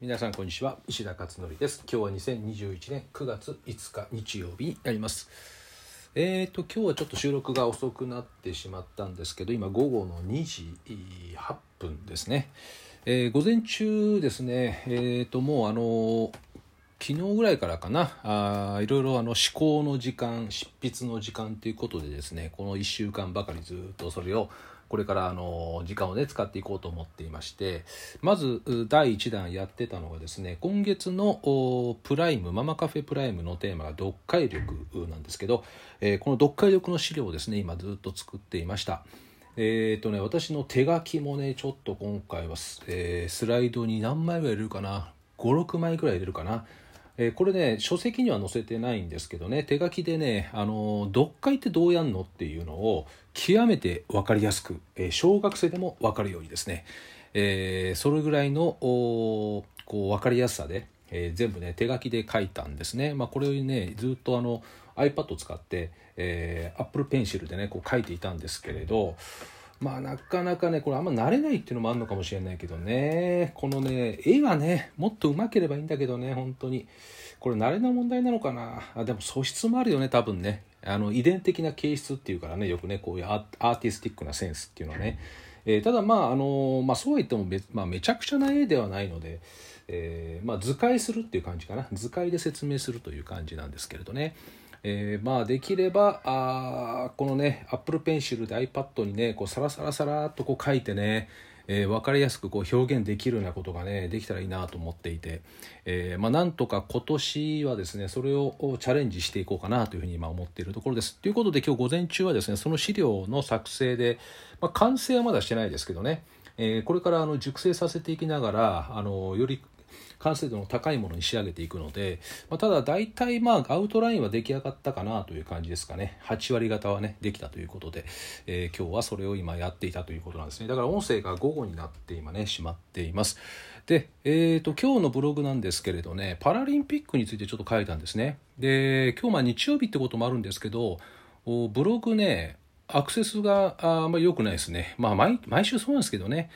皆さんこんにちは。石田勝則です。今日は2021年9月5日日曜日になります。えーと今日はちょっと収録が遅くなってしまったんですけど今午後の2時8分ですね、えー、午前中ですね。えーともうあの昨日ぐらいからかな。あいろいろあの思考の時間執筆の時間ということでですねこの1週間ばかりずっとそれをこれからあの時間をね使っていこうと思っていましてまず第1弾やってたのがですね今月のプライムママカフェプライムのテーマが読解力なんですけど、えー、この読解力の資料をですね今ずっと作っていました。えーとね、私の手書きもねちょっと今回は、え、スライドに何枚ぐらい入れるかな？56枚ぐらい入れるかな？えー、これね書籍には載せてないんですけどね。手書きでねあの読解ってどうやんのっていうのを極めて分かりやすく、えー、小学生でも分かるようにですね、えー、それぐらいのこう分かりやすさで、え全部ね手書きで書いたんですね、まあ、これをねずっとあの iPad を使って、え Apple Pencil でねこう書いていたんですけれどまあなかなかねこれあんま慣れないっていうのもあるのかもしれないけどね。このね絵がねもっと上手ければいいんだけどね本当に。これ慣れの問題なのかな。あでも素質もあるよね多分ね。あの遺伝的な形質っていうからねよくねこういうアーティスティックなセンスっていうのはね、えー、ただまああのまあそうは言ってもめ,、まあ、めちゃくちゃな絵ではないので、えー、まあ図解するっていう感じかな。図解で説明するという感じなんですけれどね。えー、まあできればあこのね Apple Pencil で iPad にねこうサラサラサラっとこう書いてね、えー、分かりやすくこう表現できるようなことがねできたらいいなと思っていて、えー、まあ、なんとか今年はですねそれをチャレンジしていこうかなというふうに今思っているところです。ということで今日午前中はですねその資料の作成で、まあ、完成はまだしてないですけどねえこれからあの熟成させていきながらあのより完成度の高いものに仕上げていくので、まあ、ただ大体まあアウトラインは出来上がったかなという感じですかね8割方はねできたということで、えー、今日はそれを今やっていたということなんですねだから音声が午後になって今ねしまっていますで、えーと、今日のブログなんですけれどねパラリンピックについてちょっと書いたんですねで今日まあ日曜日ってこともあるんですけどブログねアクセスがあんまり良くないですね。まあ毎、毎週そうなんですけどね。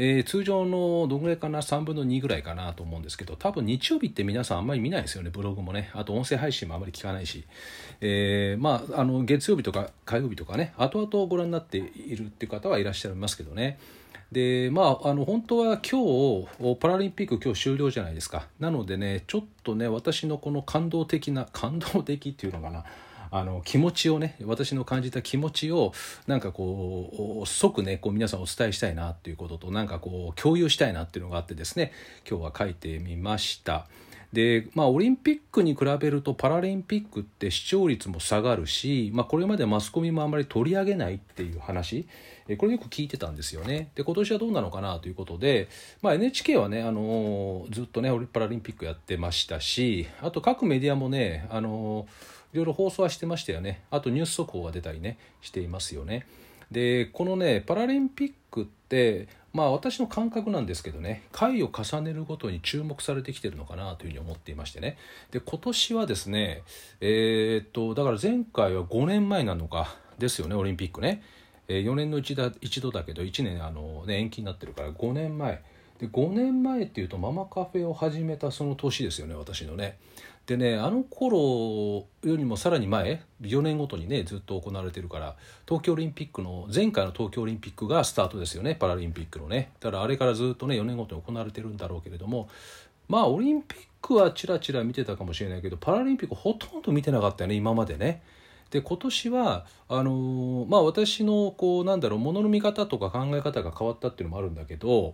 えー、通常のどんぐらいかな？3分の2ぐらいかなと思うんですけど多分日曜日って皆さんあんまり見ないですよねブログもね。あと音声配信もあまり聞かないし、えー、まああの月曜日とか火曜日とかね。後々ご覧になっているっていう方はいらっしゃいますけどね。でまああの本当は今日パラリンピック今日終了じゃないですか。なのでねちょっとね私のこの感動的な感動的っていうのかな。あの気持ちをね私の感じた気持ちをなんかこう即ねこう皆さんお伝えしたいなっていうこととなんかこう共有したいなっていうのがあってですね今日は書いてみました。でまあ、オリンピックに比べるとパラリンピックって視聴率も下がるし、まあ、これまでマスコミもあんまり取り上げないっていう話これよく聞いてたんですよねで今年はどうなのかなということで、まあ、NHK はね、あのずっとねパラリンピックやってましたしあと各メディアもね、あのいろいろ放送はしてましたよね。あとニュース速報が出たりねしていますよね。でこのねパラリンピックってまあ私の感覚なんですけどね回を重ねるごとに注目されてきてるのかなというふうに思っていましてね。で今年はですねえー、っとだから前回は5年前なのかですよねオリンピックね、え4年の一だ一度だけど1年あの、ね、延期になってるから5年前。で5年前っていうとママカフェを始めたその年ですよね私のね。でねあの頃よりもさらに前4年ごとにねずっと行われてるから東京オリンピックの前回の東京オリンピックがスタートですよねパラリンピックのねだからあれからずっとね4年ごとに行われてるんだろうけれどもまあオリンピックはちらちら見てたかもしれないけどパラリンピックほとんど見てなかったよね今までね。で今年はあのー、まあ私のこうなんだろうものの見方とか考え方が変わったっていうのもあるんだけど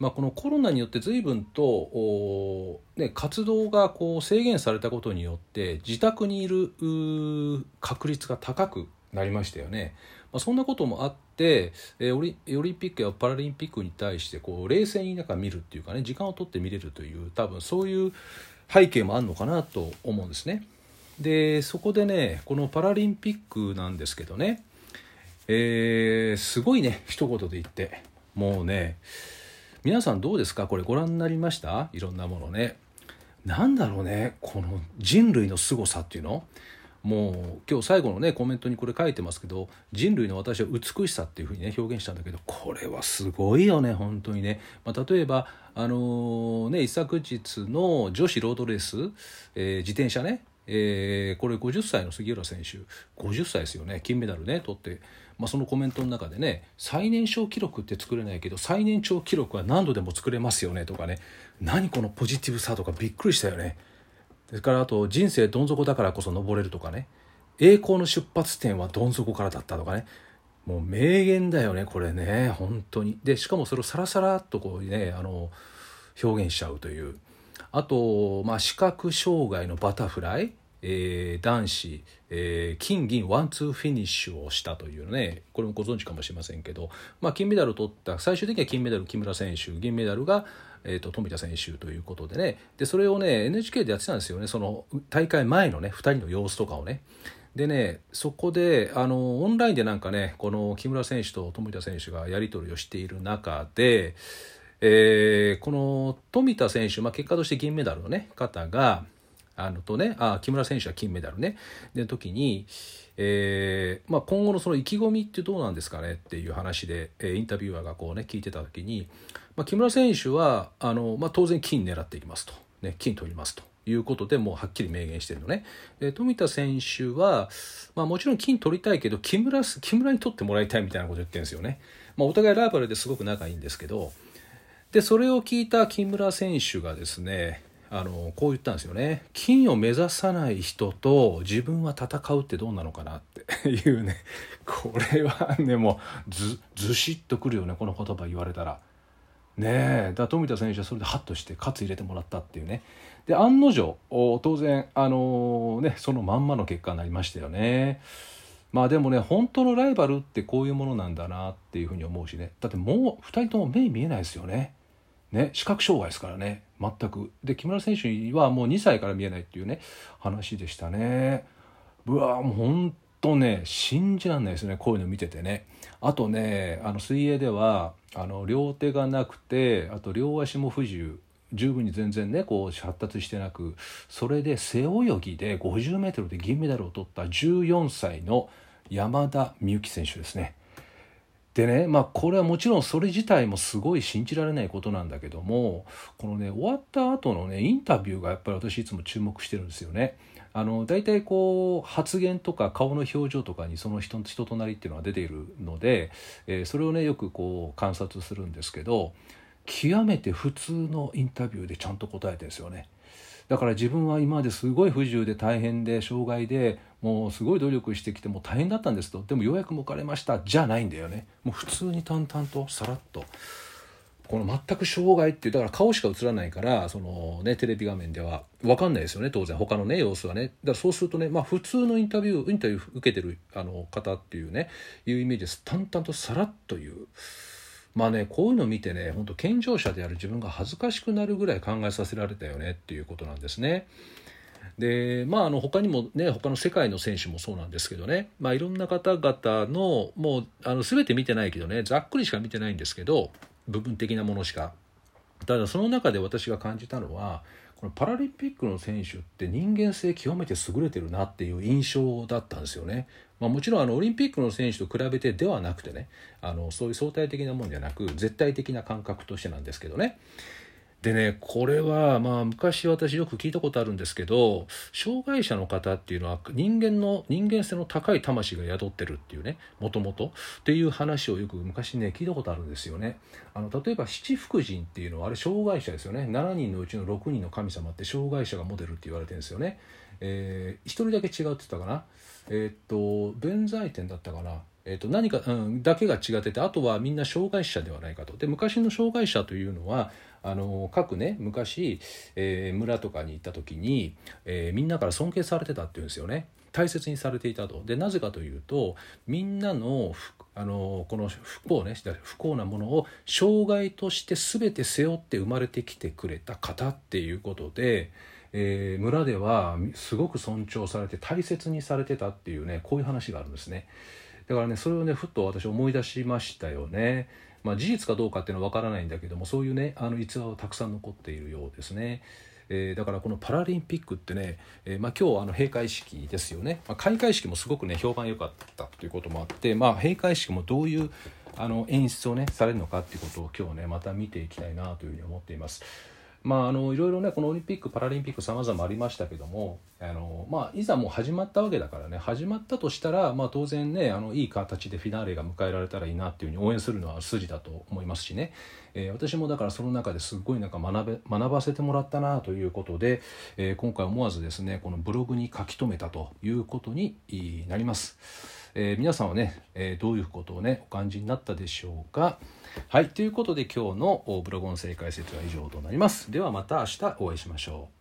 まあ、このコロナによって随分と、ね、活動がこう制限されたことによって自宅にいる確率が高くなりましたよね。まあ、そんなこともあって、えオリオリンピックやパラリンピックに対してこう冷静になんか見るっていうかね時間を取って見れるという多分そういう背景もあるのかなと思うんですね。でそこでねこのパラリンピックなんですけどね、えー、すごいね一言で言ってもうね皆さんどうですか？これご覧になりました？いろんなものね。なんだろうねこの人類の凄さっていうの？もう今日最後のねコメントにこれ書いてますけど人類の私は美しさっていうふうにね表現したんだけどこれはすごいよね本当にね、まあ、例えばあのー、ね一昨日の女子ロードレース、えー、自転車ね。えー、これ50歳の杉浦選手。50歳ですよね。金メダルね取って、まあ、そのコメントの中でね最年少記録って作れないけど最年長記録は何度でも作れますよねとかね。何このポジティブさとかびっくりしたよね。それからあと人生どん底だからこそ登れるとかね。栄光の出発点はどん底からだったとかね。もう名言だよねこれね。本当に。でしかもそれをさらさらっとこうねあの表現しちゃうという。あと、まあ、視覚障害のバタフライ、えー、男子、えー、金銀ワンツーフィニッシュをしたというねこれもご存知かもしれませんけど、まあ、金メダルを取った最終的には金メダル木村選手銀メダルがえーと、富田選手ということでねでそれをね NHK でやってたんですよねその大会前のね2人の様子とかをね。でねそこであのオンラインでなんかねこの木村選手と富田選手がやり取りをしている中で、えー、この富田選手、まあ、結果として銀メダルの、ね、方があのとねあ木村選手は金メダルね。で時に、えーまあ、今後のその意気込みってどうなんですかねっていう話で、えー、インタビュアーがこうね聞いてた時にまあ、木村選手はあの、まあ、当然金狙っていきますと、ね、金取りますということでもうはっきり明言してるのね。で富田選手は、まあ、もちろん金取りたいけど木村木村に取ってもらいたいみたいなこと言ってるんですよね、まあ、お互いライバルですごく仲いいんですけどでそれを聞いた木村選手がですねあのこう言ったんですよね金を目指さない人と自分は戦うってどうなのかなっていうねこれはねもうずずしっとくるよねこの言葉言われたら。ねえだ富田選手はそれでハッとして勝つ入れてもらったっていうねで案の定当然あの、ねそのまんまの結果になりましたよね。まあでもね本当のライバルってこういうものなんだなっていうふうに思うしねだってもう2人とも目見えないですよね。ね視覚障害ですからね全く。で木村選手はもう2歳から見えないっていうね話でしたね。うわもう本当ね信じらんないですねこういうの見ててね。あとねあの水泳ではあの両手がなくてあと両足も不自由十分に全然ねこう発達してなくそれで背泳ぎで 50m で銀メダルを取った14歳の山田美幸選手ですね。でねまあこれはもちろんそれ自体もすごい信じられないことなんだけどもこのね終わった後のねインタビューがやっぱり私いつも注目してるんですよね。あの大体こう発言とか顔の表情とかにその人人となりっていうのが出ているので、えー、それをねよくこう観察するんですけど極めて普通のインタビューでちゃんと答えてるんですよね。だから自分は今まですごい不自由で大変で障害でもうすごい努力してきてもう大変だったんですと。でもようやく向かれました。じゃないんだよね。もう普通に淡々とさらっと。この全く障害っていうだから顔しか映らないからその、ね、テレビ画面では。分かんないですよね当然。他のね様子はね。だからそうするとね、まあ、普通のインタビューインタビュー受けてるあの方っていうねいうイメージです。淡々とさらっという。まあねこういうのを見てね本当健常者である自分が恥ずかしくなるぐらい考えさせられたよねっていうことなんですね。でまああの他にもね他の世界の選手もそうなんですけどね、まあ、いろんな方々のもうあの全て見てないけどねざっくりしか見てないんですけど部分的なものしかただその中で私が感じたのはこのパラリンピックの選手って人間性極めて優れてるなっていう印象だったんですよね。まあ、もちろんあのオリンピックの選手と比べてではなくてねあのそういう相対的なもんじゃなく絶対的な感覚としてなんですけどね。でねこれはまあ昔私よく聞いたことあるんですけど障害者の方っていうのは人間の人間性の高い魂が宿ってるっていうねもともとっていう話をよく昔ね聞いたことあるんですよね。あの例えば七福神っていうのはあれ障害者ですよね。7人のうちの6人の神様って障害者がモデルって言われてるんですよね、えー、1人だけ違うって言ったかな。えー、っと弁財天だったかな。えー、と何か、うん、だけが違っててあとはみんな障害者ではないかと。で昔の障害者というのはあの各ね昔、えー、村とかに行った時に、えー、みんなから尊敬されてたっていうんですよね。大切にされていたと。でなぜかというとみんなのあのこの不幸ね不幸なものを障害として全て背負って生まれてきてくれた方っていうことで、えー、村ではすごく尊重されて大切にされてたっていうねこういう話があるんですね。だからねそれをねふっと私思い出しましたよね。まあ、事実かどうかっていうのは分からないんだけどもそういうねあの逸話はたくさん残っているようですね。えー、だからこのパラリンピックってね、えーまあ、今日あの閉会式ですよね、まあ、開会式もすごくね評判良かったということもあって、まあ、閉会式もどういうあの演出をねされるのかっていうことを今日ねまた見ていきたいなというふうに思っています。まあ、あのいろいろねこのオリンピック・パラリンピックさまざまありましたけどもあの、まあ、いざもう始まったわけだからね始まったとしたら、まあ、当然ねあのいい形でフィナーレが迎えられたらいいなっていうふうに応援するのは筋だと思いますしね、えー、私もだからその中ですごいなんか学べ学ばせてもらったなということで、えー、今回思わずですねこのブログに書き留めたということになります。えー、皆さんはね、えどういうことをねお感じになったでしょうか？はいということで今日のブログ音声解説は以上となります。ではまた明日お会いしましょう。